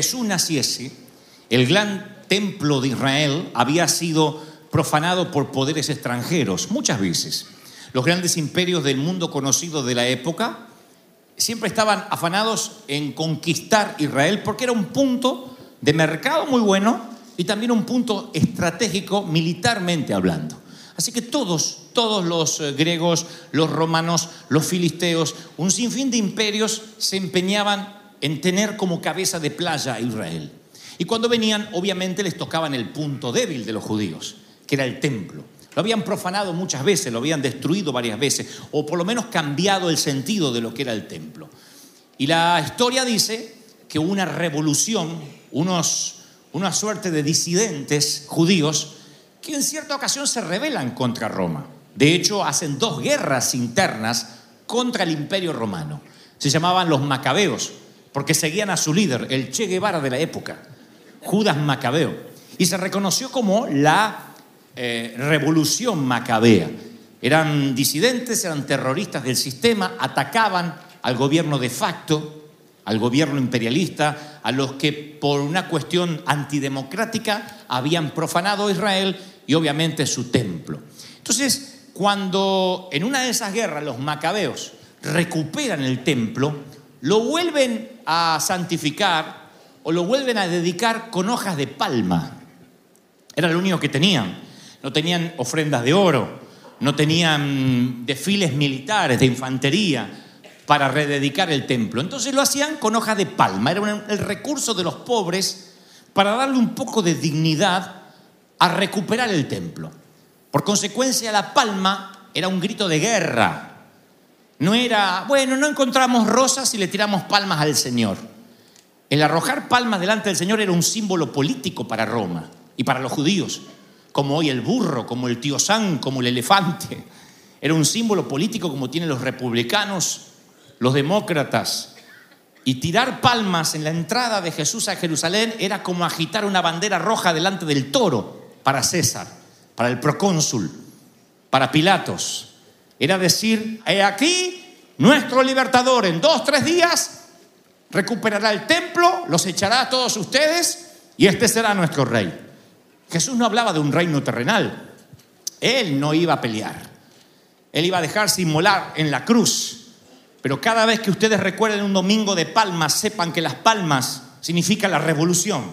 Jesús naciese, el gran templo de Israel había sido profanado por poderes extranjeros muchas veces. Los grandes imperios del mundo conocido de la época siempre estaban afanados en conquistar Israel porque era un punto de mercado muy bueno y también un punto estratégico militarmente hablando. Así que todos, todos los eh, griegos, los romanos, los filisteos, un sinfín de imperios se empeñaban en tener como cabeza de playa a Israel. Y cuando venían, obviamente les tocaban el punto débil de los judíos, que era el templo. Lo habían profanado muchas veces, lo habían destruido varias veces, o por lo menos cambiado el sentido de lo que era el templo. Y la historia dice que una revolución, unos, una suerte de disidentes judíos que en cierta ocasión se rebelan contra Roma. De hecho, hacen dos guerras internas contra el imperio romano. Se llamaban los macabeos, porque seguían a su líder, el Che Guevara de la época, Judas Macabeo. Y se reconoció como la eh, revolución macabea. Eran disidentes, eran terroristas del sistema, atacaban al gobierno de facto, al gobierno imperialista, a los que por una cuestión antidemocrática habían profanado Israel y obviamente su templo. Entonces, cuando en una de esas guerras los macabeos recuperan el templo, lo vuelven a santificar o lo vuelven a dedicar con hojas de palma. Era lo único que tenían. No tenían ofrendas de oro, no tenían desfiles militares de infantería para rededicar el templo. Entonces lo hacían con hojas de palma. Era el recurso de los pobres para darle un poco de dignidad a recuperar el templo. Por consecuencia, la palma era un grito de guerra. No era, bueno, no encontramos rosas y le tiramos palmas al Señor. El arrojar palmas delante del Señor era un símbolo político para Roma y para los judíos, como hoy el burro, como el tío San, como el elefante. Era un símbolo político como tienen los republicanos, los demócratas. Y tirar palmas en la entrada de Jesús a Jerusalén era como agitar una bandera roja delante del toro para César, para el procónsul, para Pilatos. Era decir, he aquí nuestro libertador en dos, tres días recuperará el templo, los echará a todos ustedes y este será nuestro rey. Jesús no hablaba de un reino terrenal. Él no iba a pelear. Él iba a dejarse inmolar en la cruz. Pero cada vez que ustedes recuerden un domingo de palmas, sepan que las palmas significan la revolución.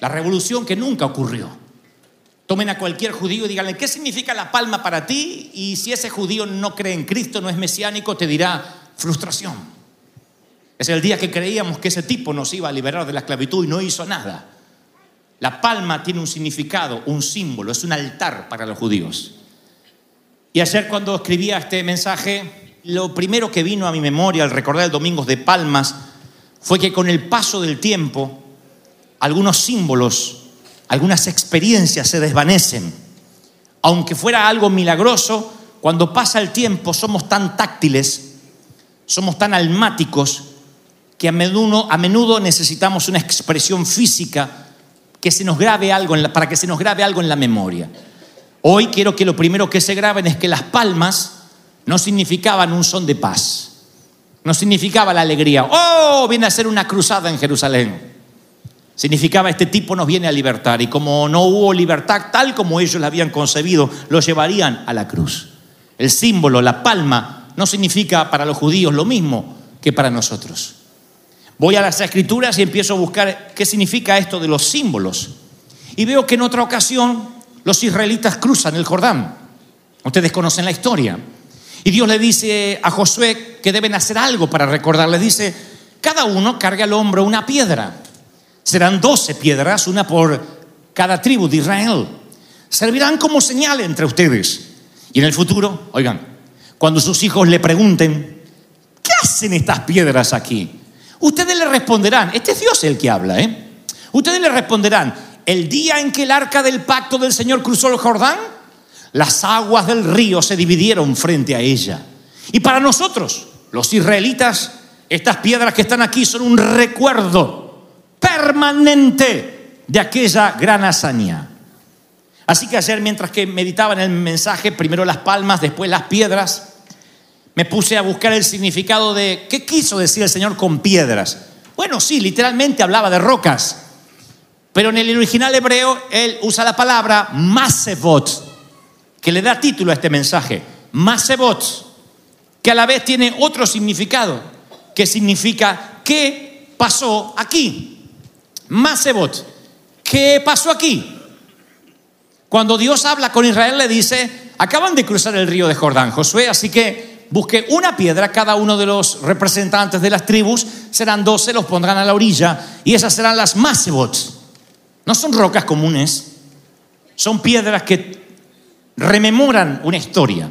La revolución que nunca ocurrió. Tomen a cualquier judío y díganle, ¿qué significa la palma para ti? Y si ese judío no cree en Cristo, no es mesiánico, te dirá frustración. Es el día que creíamos que ese tipo nos iba a liberar de la esclavitud y no hizo nada. La palma tiene un significado, un símbolo, es un altar para los judíos. Y ayer cuando escribía este mensaje, lo primero que vino a mi memoria al recordar el Domingo de Palmas fue que con el paso del tiempo, algunos símbolos, algunas experiencias se desvanecen. Aunque fuera algo milagroso, cuando pasa el tiempo somos tan táctiles, somos tan almáticos, que a menudo, necesitamos una expresión física que se nos grabe algo en la- para que se nos grabe algo en la memoria. Hoy quiero que lo primero que se graben es que las palmas no significaban un son de paz, no significaba la alegría. Oh, viene a ser una cruzada en Jerusalén. Significaba este tipo nos viene a libertar y como no hubo libertad tal como ellos la habían concebido, lo llevarían a la cruz. El símbolo, la palma, no significa para los judíos lo mismo que para nosotros. Voy a las escrituras y empiezo a buscar qué significa esto de los símbolos. Y veo que en otra ocasión los israelitas cruzan el Jordán. Ustedes conocen la historia. Y Dios le dice a Josué que deben hacer algo para recordar. Le dice, cada uno carga al hombro una piedra. Serán doce piedras, una por cada tribu de Israel. Servirán como señal entre ustedes. Y en el futuro, oigan, cuando sus hijos le pregunten, ¿qué hacen estas piedras aquí? Ustedes le responderán, este es Dios el que habla, ¿eh? Ustedes le responderán, el día en que el arca del pacto del Señor cruzó el Jordán, las aguas del río se dividieron frente a ella. Y para nosotros, los israelitas, estas piedras que están aquí son un recuerdo permanente de aquella gran hazaña. Así que ayer, mientras que meditaba en el mensaje, primero las palmas, después las piedras, me puse a buscar el significado de qué quiso decir el Señor con piedras. Bueno, sí, literalmente hablaba de rocas, pero en el original hebreo él usa la palabra masebot, que le da título a este mensaje. Masebot, que a la vez tiene otro significado, que significa qué pasó aquí. Masebot, ¿qué pasó aquí? Cuando Dios habla con Israel le dice, acaban de cruzar el río de Jordán, Josué, así que busque una piedra, cada uno de los representantes de las tribus, serán doce, los pondrán a la orilla, y esas serán las masebots. No son rocas comunes, son piedras que rememoran una historia,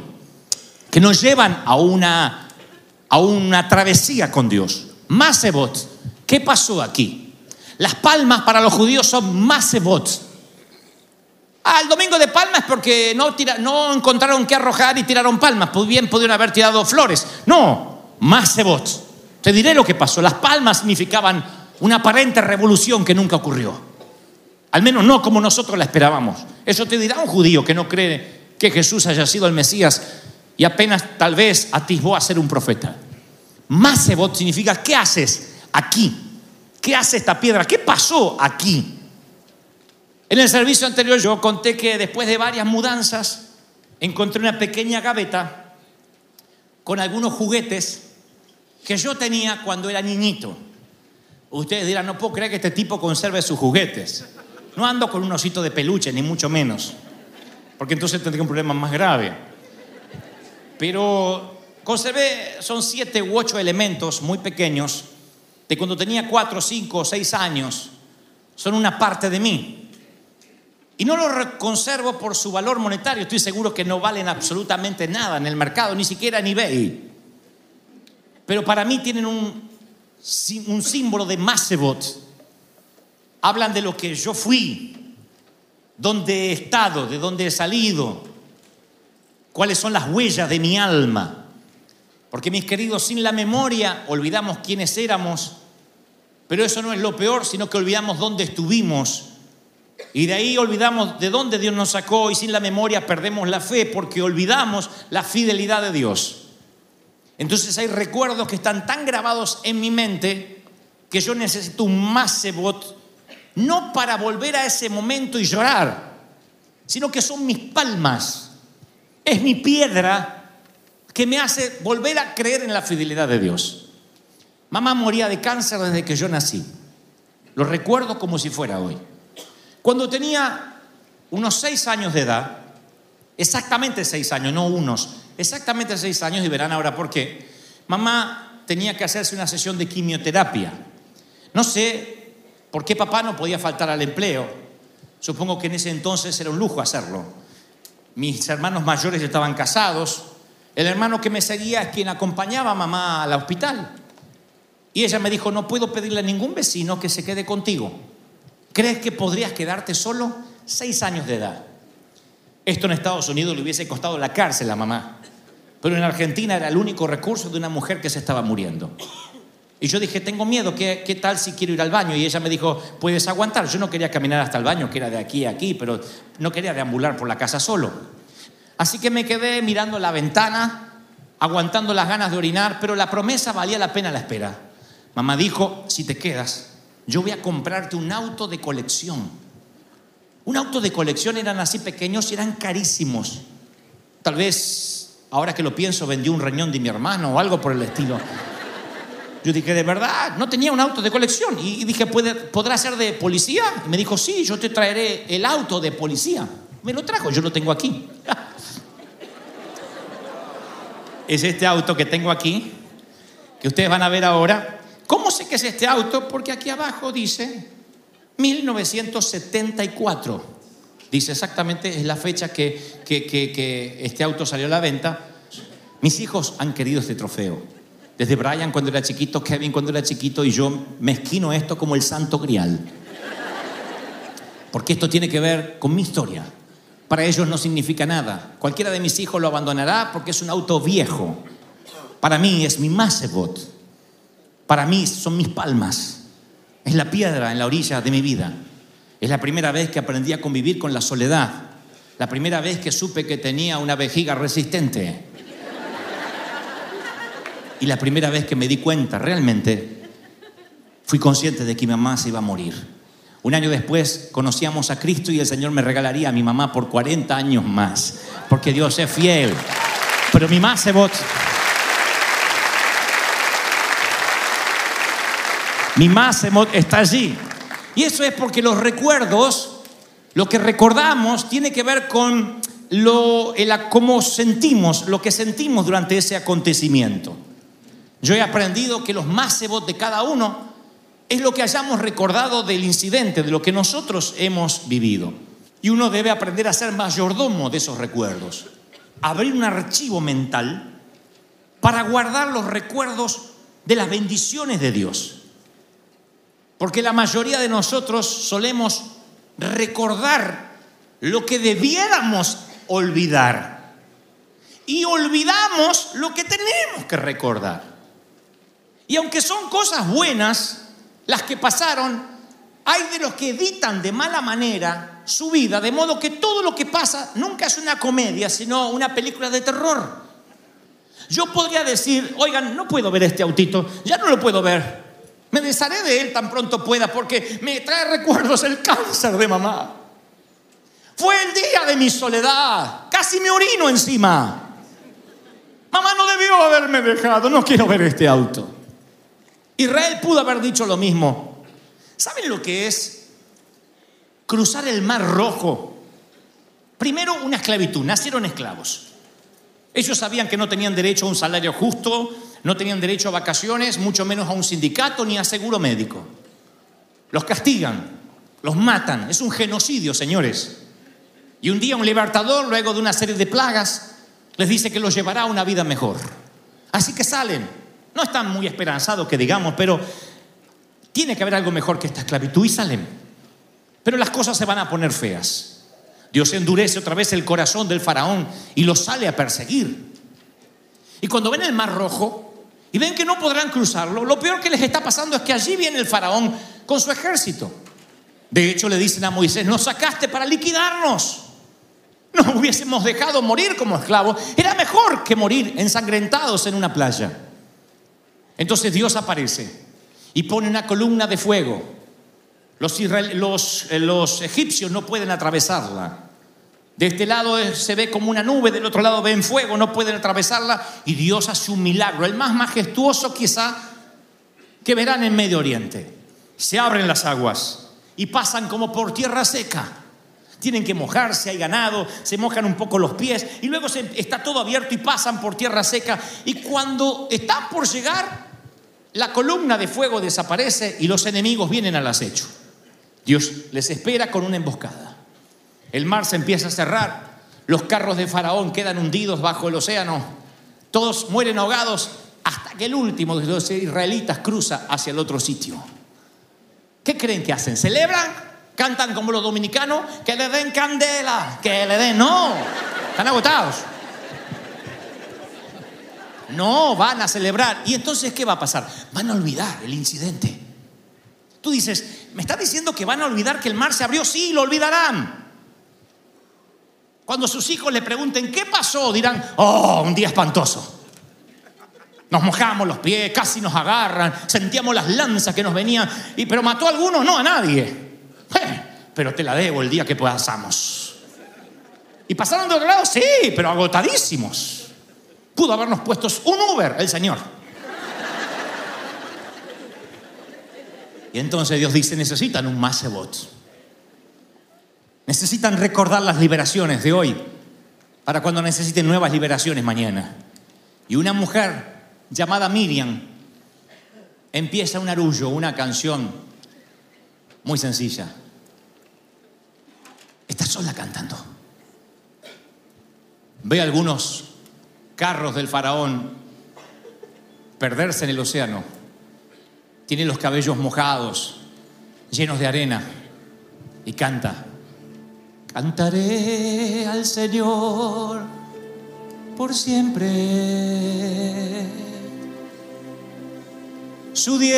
que nos llevan a una, a una travesía con Dios. Masebot, ¿qué pasó aquí? Las palmas para los judíos son masebot. Ah, el domingo de palmas porque no, encontraron qué arrojar y tiraron palmas. Pues bien pudieron haber tirado flores. No, más cebot. Te diré lo que pasó. Las palmas significaban una aparente revolución que nunca ocurrió. Al menos no como nosotros la esperábamos. Eso te dirá un judío que no cree que Jesús haya sido el Mesías y apenas tal vez atisbó a ser un profeta. Masebot significa, ¿qué haces aquí? ¿Qué hace esta piedra? ¿Qué pasó aquí? En el servicio anterior yo conté que después de varias mudanzas encontré una pequeña gaveta con algunos juguetes que yo tenía cuando era niñito. Ustedes dirán, no puedo creer que este tipo conserve sus juguetes. No ando con un osito de peluche, ni mucho menos, porque entonces tendría un problema más grave. Pero conservé, son siete u ocho elementos muy pequeños, de cuando tenía cuatro, cinco o seis años, son una parte de mí. Y no lo conservo por su valor monetario. Estoy seguro que no valen absolutamente nada en el mercado, ni siquiera en eBay. Pero para mí tienen un, un símbolo de Masebot. Hablan de lo que yo fui, dónde he estado, de dónde he salido, cuáles son las huellas de mi alma. Porque mis queridos, sin la memoria olvidamos quiénes éramos, pero eso no es lo peor, sino que olvidamos dónde estuvimos. Y de ahí olvidamos de dónde Dios nos sacó y sin la memoria perdemos la fe porque olvidamos la fidelidad de Dios. Entonces hay recuerdos que están tan grabados en mi mente que yo necesito un masebot, no para volver a ese momento y llorar, sino que son mis palmas, es mi piedra que me hace volver a creer en la fidelidad de Dios. Mamá moría de cáncer desde que yo nací. Lo recuerdo como si fuera hoy. Cuando tenía unos seis años de edad, exactamente seis años, no unos, exactamente seis años, y verán ahora por qué, mamá tenía que hacerse una sesión de quimioterapia. No sé por qué papá no podía faltar al empleo. Supongo que en ese entonces era un lujo hacerlo. Mis hermanos mayores estaban casados. El hermano que me seguía es quien acompañaba a mamá al hospital. Y ella me dijo, no puedo pedirle a ningún vecino que se quede contigo. ¿Crees que podrías quedarte solo? Seis años de edad. Esto en Estados Unidos le hubiese costado la cárcel a mamá. Pero en Argentina era el único recurso de una mujer que se estaba muriendo. Y yo dije, tengo miedo, ¿qué, ¿qué, tal si quiero ir al baño? Y ella me dijo, puedes aguantar. Yo no quería caminar hasta el baño, que era de aquí a aquí, pero no quería deambular por la casa solo. Así que me quedé mirando la ventana, aguantando las ganas de orinar, pero la promesa valía la pena la espera. Mamá dijo, si te quedas, yo voy a comprarte un auto de colección. Un auto de colección eran así pequeños y eran carísimos. Tal vez, ahora que lo pienso, vendí un riñón de mi hermano o algo por el estilo. Yo dije, de verdad, no tenía un auto de colección. Y dije, ¿Puede, ¿podrá ser de policía? Y me dijo, sí, yo te traeré el auto de policía. Me lo trajo, yo lo tengo aquí. es este auto que tengo aquí, que ustedes van a ver ahora. ¿Cómo sé que es este auto? Porque aquí abajo dice 1974. Dice exactamente, es la fecha que, que, que, este auto salió a la venta. Mis hijos han querido este trofeo. Desde Brian cuando era chiquito, Kevin cuando era chiquito y yo me esquino esto como el santo grial. Porque esto tiene que ver con mi historia. Para ellos no significa nada. Cualquiera de mis hijos lo abandonará porque es un auto viejo. Para mí es mi Macebot. Para mí son mis palmas. Es la piedra en la orilla de mi vida. Es la primera vez que aprendí a convivir con la soledad. La primera vez que supe que tenía una vejiga resistente. Y la primera vez que me di cuenta, realmente, fui consciente de que mi mamá se iba a morir. Un año después conocíamos a Cristo y el Señor me regalaría a mi mamá por 40 años más, porque Dios es fiel. Pero mi Macebot, mi Macebot está allí. Y eso es porque los recuerdos, lo que recordamos, tiene que ver con lo, el, cómo sentimos, lo que sentimos durante ese acontecimiento. Yo he aprendido que los Macebot de cada uno es lo que hayamos recordado del incidente, de lo que nosotros hemos vivido. Y uno debe aprender a ser mayordomo de esos recuerdos. Abrir un archivo mental para guardar los recuerdos de las bendiciones de Dios. Porque la mayoría de nosotros solemos recordar lo que debiéramos olvidar. Y olvidamos lo que tenemos que recordar. Y aunque son cosas buenas, las que pasaron, hay de los que evitan de mala manera su vida, de modo que todo lo que pasa nunca es una comedia, sino una película de terror. Yo podría decir, oigan, no puedo ver este autito, ya no lo puedo ver. Me desharé de él tan pronto pueda porque me trae recuerdos el cáncer de mamá. Fue el día de mi soledad, casi me orino encima. Mamá no debió haberme dejado, no quiero ver este auto. Israel pudo haber dicho lo mismo. ¿Saben lo que es cruzar el mar rojo? Primero, una esclavitud. Nacieron esclavos. Ellos sabían que no tenían derecho a un salario justo, no tenían derecho a vacaciones, mucho menos a un sindicato ni a seguro médico. Los castigan, los matan. Es un genocidio, señores. Y un día un libertador, luego de una serie de plagas, les dice que los llevará a una vida mejor. Así que salen no están muy esperanzados que digamos, pero tiene que haber algo mejor que esta esclavitud y salen. Pero las cosas se van a poner feas. Dios endurece otra vez el corazón del faraón y lo sale a perseguir. Y cuando ven el mar rojo y ven que no podrán cruzarlo, lo peor que les está pasando es que allí viene el faraón con su ejército. De hecho, le dicen a Moisés, nos sacaste para liquidarnos. Nos hubiésemos dejado morir como esclavos. Era mejor que morir ensangrentados en una playa. Entonces Dios aparece y pone una columna de fuego. Los, eh, los, egipcios no pueden atravesarla. De este lado se ve como una nube, del otro lado ven fuego, no pueden atravesarla y Dios hace un milagro, el más majestuoso quizá que verán en Medio Oriente. Se abren las aguas y pasan como por tierra seca. Tienen que mojarse, hay ganado, se mojan un poco los pies y luego está todo abierto y pasan por tierra seca. Y cuando están por llegar, la columna de fuego desaparece y los enemigos vienen al acecho. Dios les espera con una emboscada. El mar se empieza a cerrar, los carros de Faraón quedan hundidos bajo el océano, todos mueren ahogados hasta que el último de los israelitas cruza hacia el otro sitio. ¿Qué creen que hacen? ¿Celebran? ¿Cantan como los dominicanos? Que le den candela, que le den... No, están agotados. No, van a celebrar. ¿Y entonces qué va a pasar? Van a olvidar el incidente. Tú dices, ¿me estás diciendo que van a olvidar que el mar se abrió? Sí, lo olvidarán. Cuando sus hijos le pregunten, ¿qué pasó? Dirán, oh, un día espantoso. Nos mojamos los pies, casi nos agarran, sentíamos las lanzas que nos venían, y, pero mató a algunos, no a nadie. Pero te la debo el día que pasamos. Y pasaron de otro lado, sí, pero agotadísimos. Pudo habernos puesto un Uber, el Señor. Y entonces Dios dice, necesitan un Masebot. Necesitan recordar las liberaciones de hoy para cuando necesiten nuevas liberaciones mañana. Y una mujer llamada Miriam empieza un arullo, una canción muy sencilla. Está sola cantando. Ve algunos carros del faraón perderse en el océano. Tiene los cabellos mojados, llenos de arena, y canta. Cantaré al Señor por siempre. Su diestra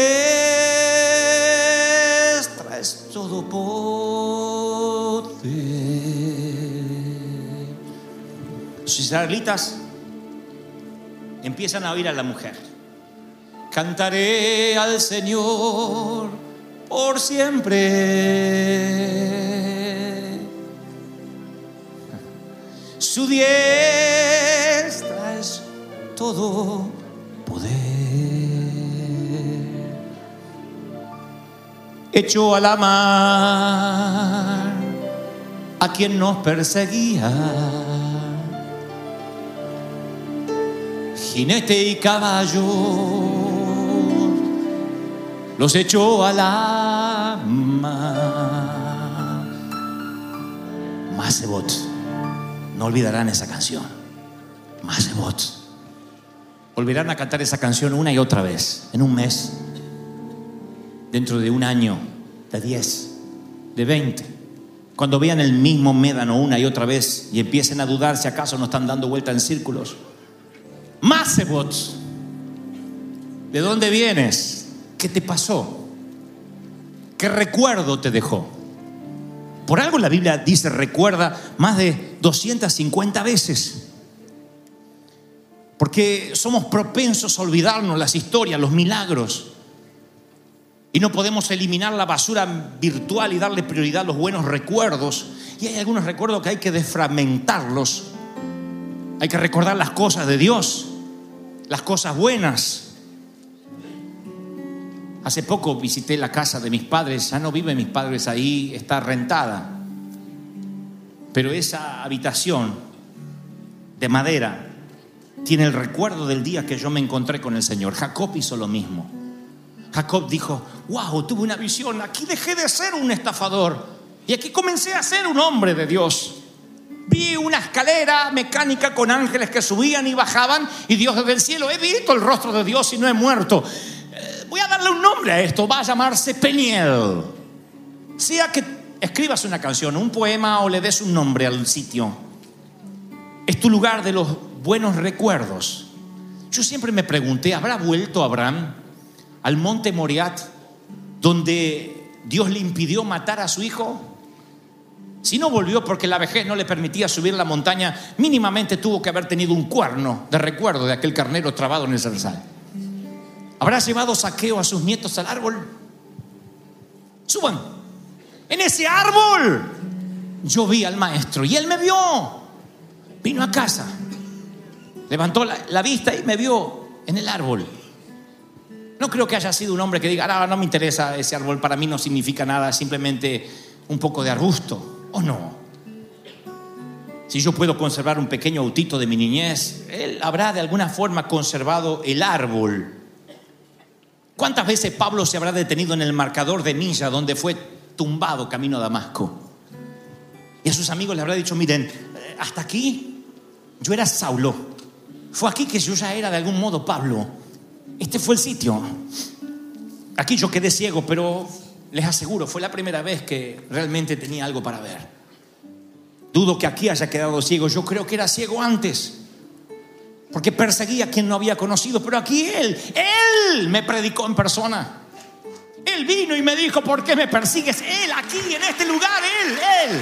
es todo poder. Los israelitas empiezan a oír a la mujer. Cantaré al Señor por siempre. Su diestra es todo poder. Echó a la mar a quien nos perseguía. Jinete y caballo los echó a la mar. Masebot. No olvidarán esa canción. Masebot. Volverán a cantar esa canción una y otra vez, en un mes, dentro de un año, de 10, de 20. Cuando vean el mismo médano una y otra vez y empiecen a dudar si acaso no están dando vuelta en círculos. Masebot. ¿De dónde vienes? ¿Qué te pasó? ¿Qué recuerdo te dejó? Por algo la Biblia dice recuerda más de 250 veces. Porque somos propensos a olvidarnos las historias, los milagros. Y no podemos eliminar la basura virtual y darle prioridad a los buenos recuerdos. Y hay algunos recuerdos que hay que desfragmentarlos. Hay que recordar las cosas de Dios, las cosas buenas. Hace poco visité la casa de mis padres, ya no viven mis padres ahí, está rentada. Pero esa habitación de madera tiene el recuerdo del día que yo me encontré con el Señor. Jacob hizo lo mismo. Jacob dijo, wow, tuve una visión, aquí dejé de ser un estafador y aquí comencé a ser un hombre de Dios. Vi una escalera mecánica con ángeles que subían y bajaban y Dios desde el cielo, he visto el rostro de Dios y no he muerto. Eh, voy a darle un nombre a esto, va a llamarse Peniel. Sea que escribas una canción, un poema o le des un nombre al sitio. Es tu lugar de los buenos recuerdos. Yo siempre me pregunté, ¿habrá vuelto Abraham al monte Moriat donde Dios le impidió matar a su hijo? Si no volvió porque la vejez no le permitía subir la montaña, mínimamente tuvo que haber tenido un cuerno de recuerdo de aquel carnero trabado en el zarzal. ¿Habrá llevado saqueo a sus nietos al árbol? Suban. En ese árbol yo vi al maestro y él me vio. Vino a casa, levantó la, la vista y me vio en el árbol. No creo que haya sido un hombre que diga, ah, no me interesa ese árbol, para mí no significa nada, simplemente un poco de arbusto. ¿O no? Si yo puedo conservar un pequeño autito de mi niñez, él habrá de alguna forma conservado el árbol. ¿Cuántas veces Pablo se habrá detenido en el marcador de milla donde fue tumbado camino a Damasco? Y a sus amigos le habrá dicho, miren, eh, hasta aquí yo era Saulo. Fue aquí que yo ya era de algún modo Pablo. Este fue el sitio. Aquí yo quedé ciego, pero les aseguro, fue la primera vez que realmente tenía algo para ver. Dudo que aquí haya quedado ciego. Yo creo que era ciego antes. Porque perseguía a quien no había conocido. Pero aquí Él, Él me predicó en persona. Él vino y me dijo, ¿por qué me persigues? Él, aquí, en este lugar, Él, Él.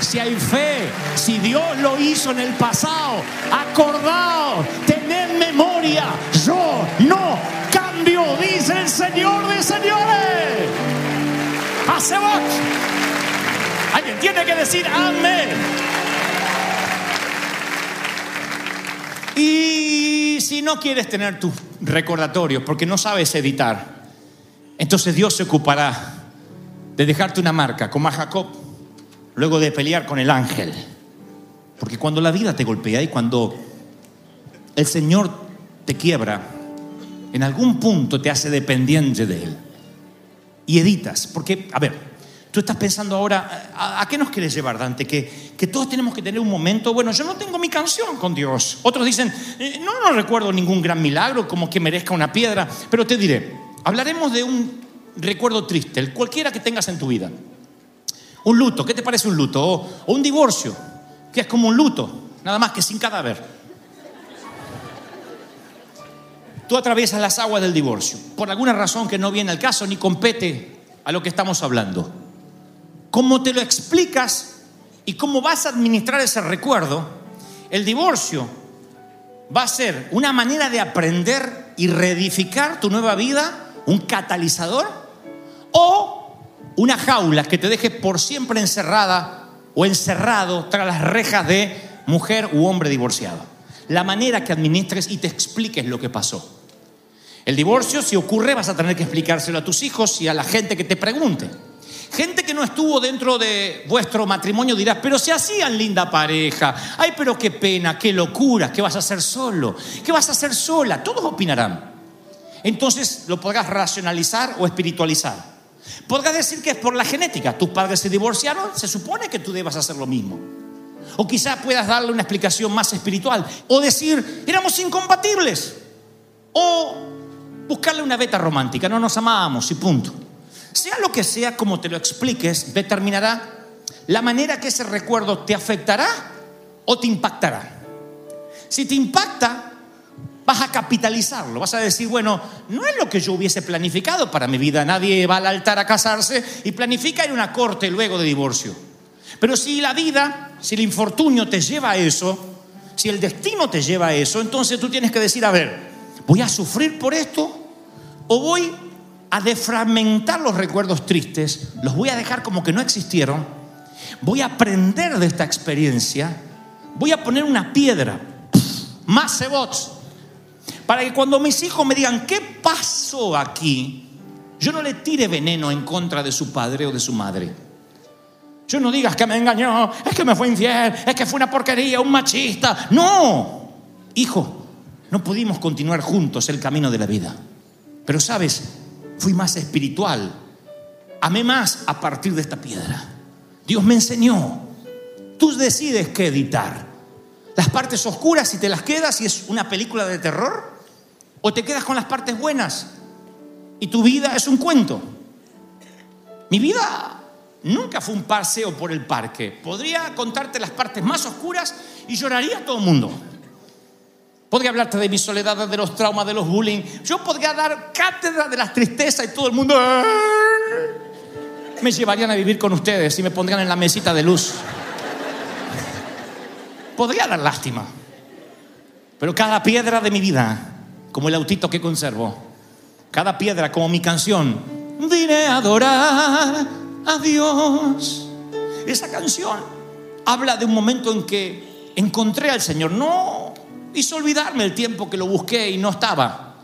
Si hay fe, si Dios lo hizo en el pasado, acordaos, tened memoria, yo no cambio, dice el Señor de señores. Hace vos. Alguien tiene que decir amén. Y si no quieres tener tus recordatorios porque no sabes editar, entonces Dios se ocupará de dejarte una marca como a Jacob, luego de pelear con el ángel. Porque cuando la vida te golpea y cuando el Señor te quiebra, en algún punto te hace dependiente de Él. Y editas, porque, a ver, tú estás pensando ahora, ¿a, qué nos quieres llevar, Dante? Que, que todos tenemos que tener un momento, bueno, yo no tengo mi canción con Dios. Otros dicen, "Eh, no, no recuerdo ningún gran milagro como que merezca una piedra, pero te diré, hablaremos de un recuerdo triste, el cualquiera que tengas en tu vida. Un luto, ¿qué te parece un luto? O, o un divorcio, que es como un luto, nada más que sin cadáver. Tú atraviesas las aguas del divorcio, por alguna razón que no viene al caso ni compete a lo que estamos hablando. ¿Cómo te lo explicas y cómo vas a administrar ese recuerdo? El divorcio va a ser una manera de aprender y reedificar tu nueva vida, un catalizador, o una jaula que te deje por siempre encerrada o encerrado tras las rejas de mujer u hombre divorciado. La manera que administres y te expliques lo que pasó. El divorcio, si ocurre, vas a tener que explicárselo a tus hijos y a la gente que te pregunte. Gente que no estuvo dentro de vuestro matrimonio dirás, pero se hacían linda pareja. Ay, pero qué pena, qué locura, ¿qué vas a hacer solo? ¿Qué vas a hacer sola? Todos opinarán. Entonces lo podrás racionalizar o espiritualizar. Podrás decir que es por la genética. Tus padres se divorciaron, se supone que tú debas hacer lo mismo. O quizá puedas darle una explicación más espiritual. O decir, éramos incompatibles. O buscarle una beta romántica, no nos amábamos y punto. Sea lo que sea, como te lo expliques, determinará la manera que ese recuerdo te afectará o te impactará. Si te impacta, vas a capitalizarlo, vas a decir, bueno, no es lo que yo hubiese planificado para mi vida, nadie va al altar a casarse y planifica ir a una corte luego de divorcio. Pero si la vida, si el infortunio te lleva a eso, si el destino te lleva a eso, entonces tú tienes que decir, a ver, ¿voy a sufrir por esto? ¿O voy a defragmentar los recuerdos tristes? ¿Los voy a dejar como que no existieron? ¿Voy a aprender de esta experiencia? ¿Voy a poner una piedra? Más cebots. Para que cuando mis hijos me digan, ¿qué pasó aquí? Yo no le tire veneno en contra de su padre o de su madre. Yo no digas que me engañó, es que me fue infiel, es que fue una porquería, un machista. No, hijo, no pudimos continuar juntos el camino de la vida. Pero sabes, fui más espiritual. Amé más a partir de esta piedra. Dios me enseñó. Tú decides qué editar. Las partes oscuras si te las quedas y es una película de terror. O te quedas con las partes buenas y tu vida es un cuento. Mi vida nunca fue un paseo por el parque. Podría contarte las partes más oscuras y lloraría a todo el mundo. Podría hablarte de mi soledad, de los traumas, de los bullying. Yo podría dar cátedra de las tristezas y todo el mundo me llevarían a vivir con ustedes y me pondrían en la mesita de luz. Podría dar lástima. Pero cada piedra de mi vida, como el autito que conservo, cada piedra como mi canción, vine a adorar a Dios. Esa canción habla de un momento en que encontré al Señor. No hizo olvidarme el tiempo que lo busqué y no estaba.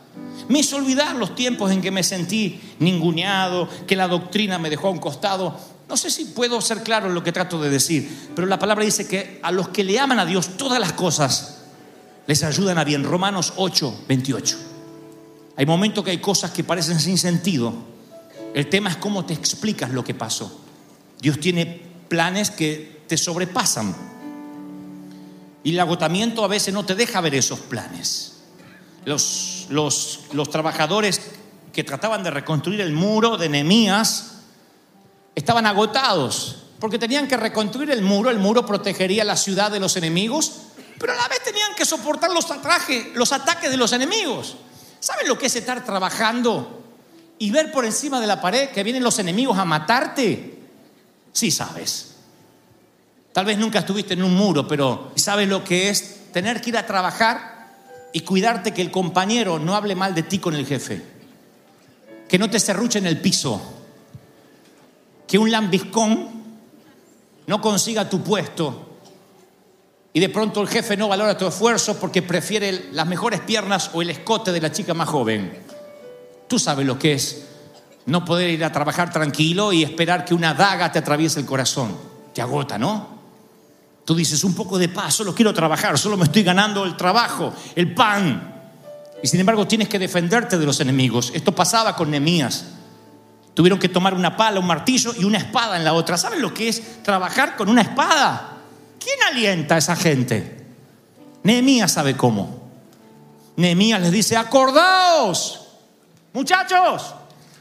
Me hizo olvidar los tiempos en que me sentí ninguneado, que la doctrina me dejó a un costado. No sé si puedo ser claro en lo que trato de decir, pero la palabra dice que a los que le aman a Dios todas las cosas les ayudan a bien. Romanos 8, 28. Hay momentos que hay cosas que parecen sin sentido. El tema es cómo te explicas lo que pasó. Dios tiene planes que te sobrepasan. Y el agotamiento a veces no te deja ver esos planes. Los, los, los trabajadores que trataban de reconstruir el muro de Nehemías estaban agotados porque tenían que reconstruir el muro. El muro protegería la ciudad de los enemigos, pero a la vez tenían que soportar los, atrajes, los ataques de los enemigos. ¿Saben lo que es estar trabajando y ver por encima de la pared que vienen los enemigos a matarte? Sí sabes. Tal vez nunca estuviste en un muro, pero ¿sabes lo que es tener que ir a trabajar y cuidarte que el compañero no hable mal de ti con el jefe? Que no te serruche en el piso. Que un lambiscón no consiga tu puesto y de pronto el jefe no valora tu esfuerzo porque prefiere las mejores piernas o el escote de la chica más joven. Tú sabes lo que es no poder ir a trabajar tranquilo y esperar que una daga te atraviese el corazón. Te agota, ¿no? Tú dices, un poco de paz, solo quiero trabajar, solo me estoy ganando el trabajo, el pan. Y sin embargo tienes que defenderte de los enemigos. Esto pasaba con Nehemías. Tuvieron que tomar una pala, un martillo y una espada en la otra. ¿Saben lo que es trabajar con una espada? ¿Quién alienta a esa gente? Nehemías sabe cómo. Nehemías les dice, acordaos, muchachos,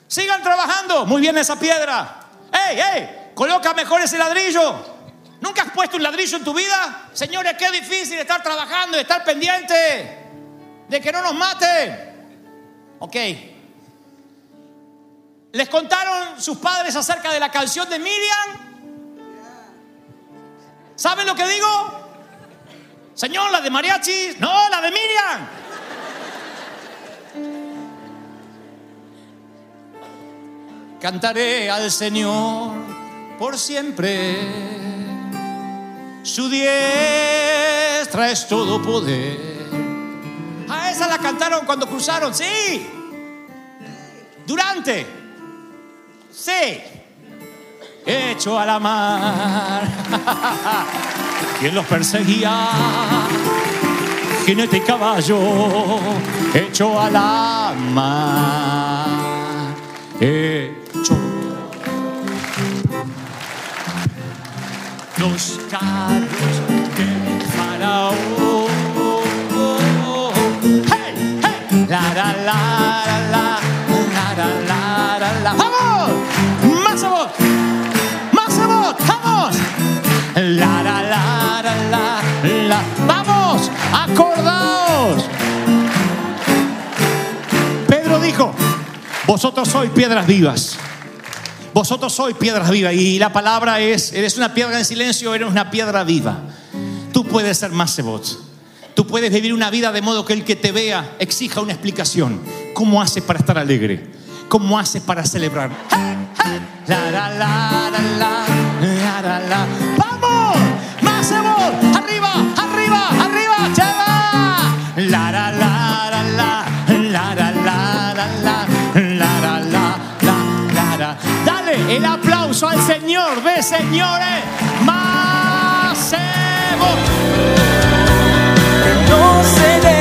sigan trabajando. Muy bien esa piedra. ¡Ey, ey! Coloca mejor ese ladrillo. ¿Nunca has puesto un ladrillo en tu vida? Señores, qué difícil estar trabajando y estar pendiente de que no nos maten. Ok. ¿Les contaron sus padres acerca de la canción de Miriam? ¿Saben lo que digo? Señor, la de mariachi. No, la de Miriam. Cantaré al Señor por siempre. Su diestra es todo poder. A esa la cantaron cuando cruzaron, sí. Durante. Sí. Hecho a la mar. Quien los perseguía. Jinete y caballo. Hecho a la mar. Hecho. Pedro dijo, vosotros sois piedras vivas. Vosotros sois piedras vivas. Y la palabra es, eres una piedra en silencio, eres una piedra viva. Tú puedes ser más cebot. Tú puedes vivir una vida de modo que el que te vea exija una explicación. ¿Cómo haces para estar alegre? ¿Cómo haces para celebrar? ¡Vamos! ¡Más! la la la la la la la la la la la la la la la. Dale el aplauso al Señor, ve señores, más No se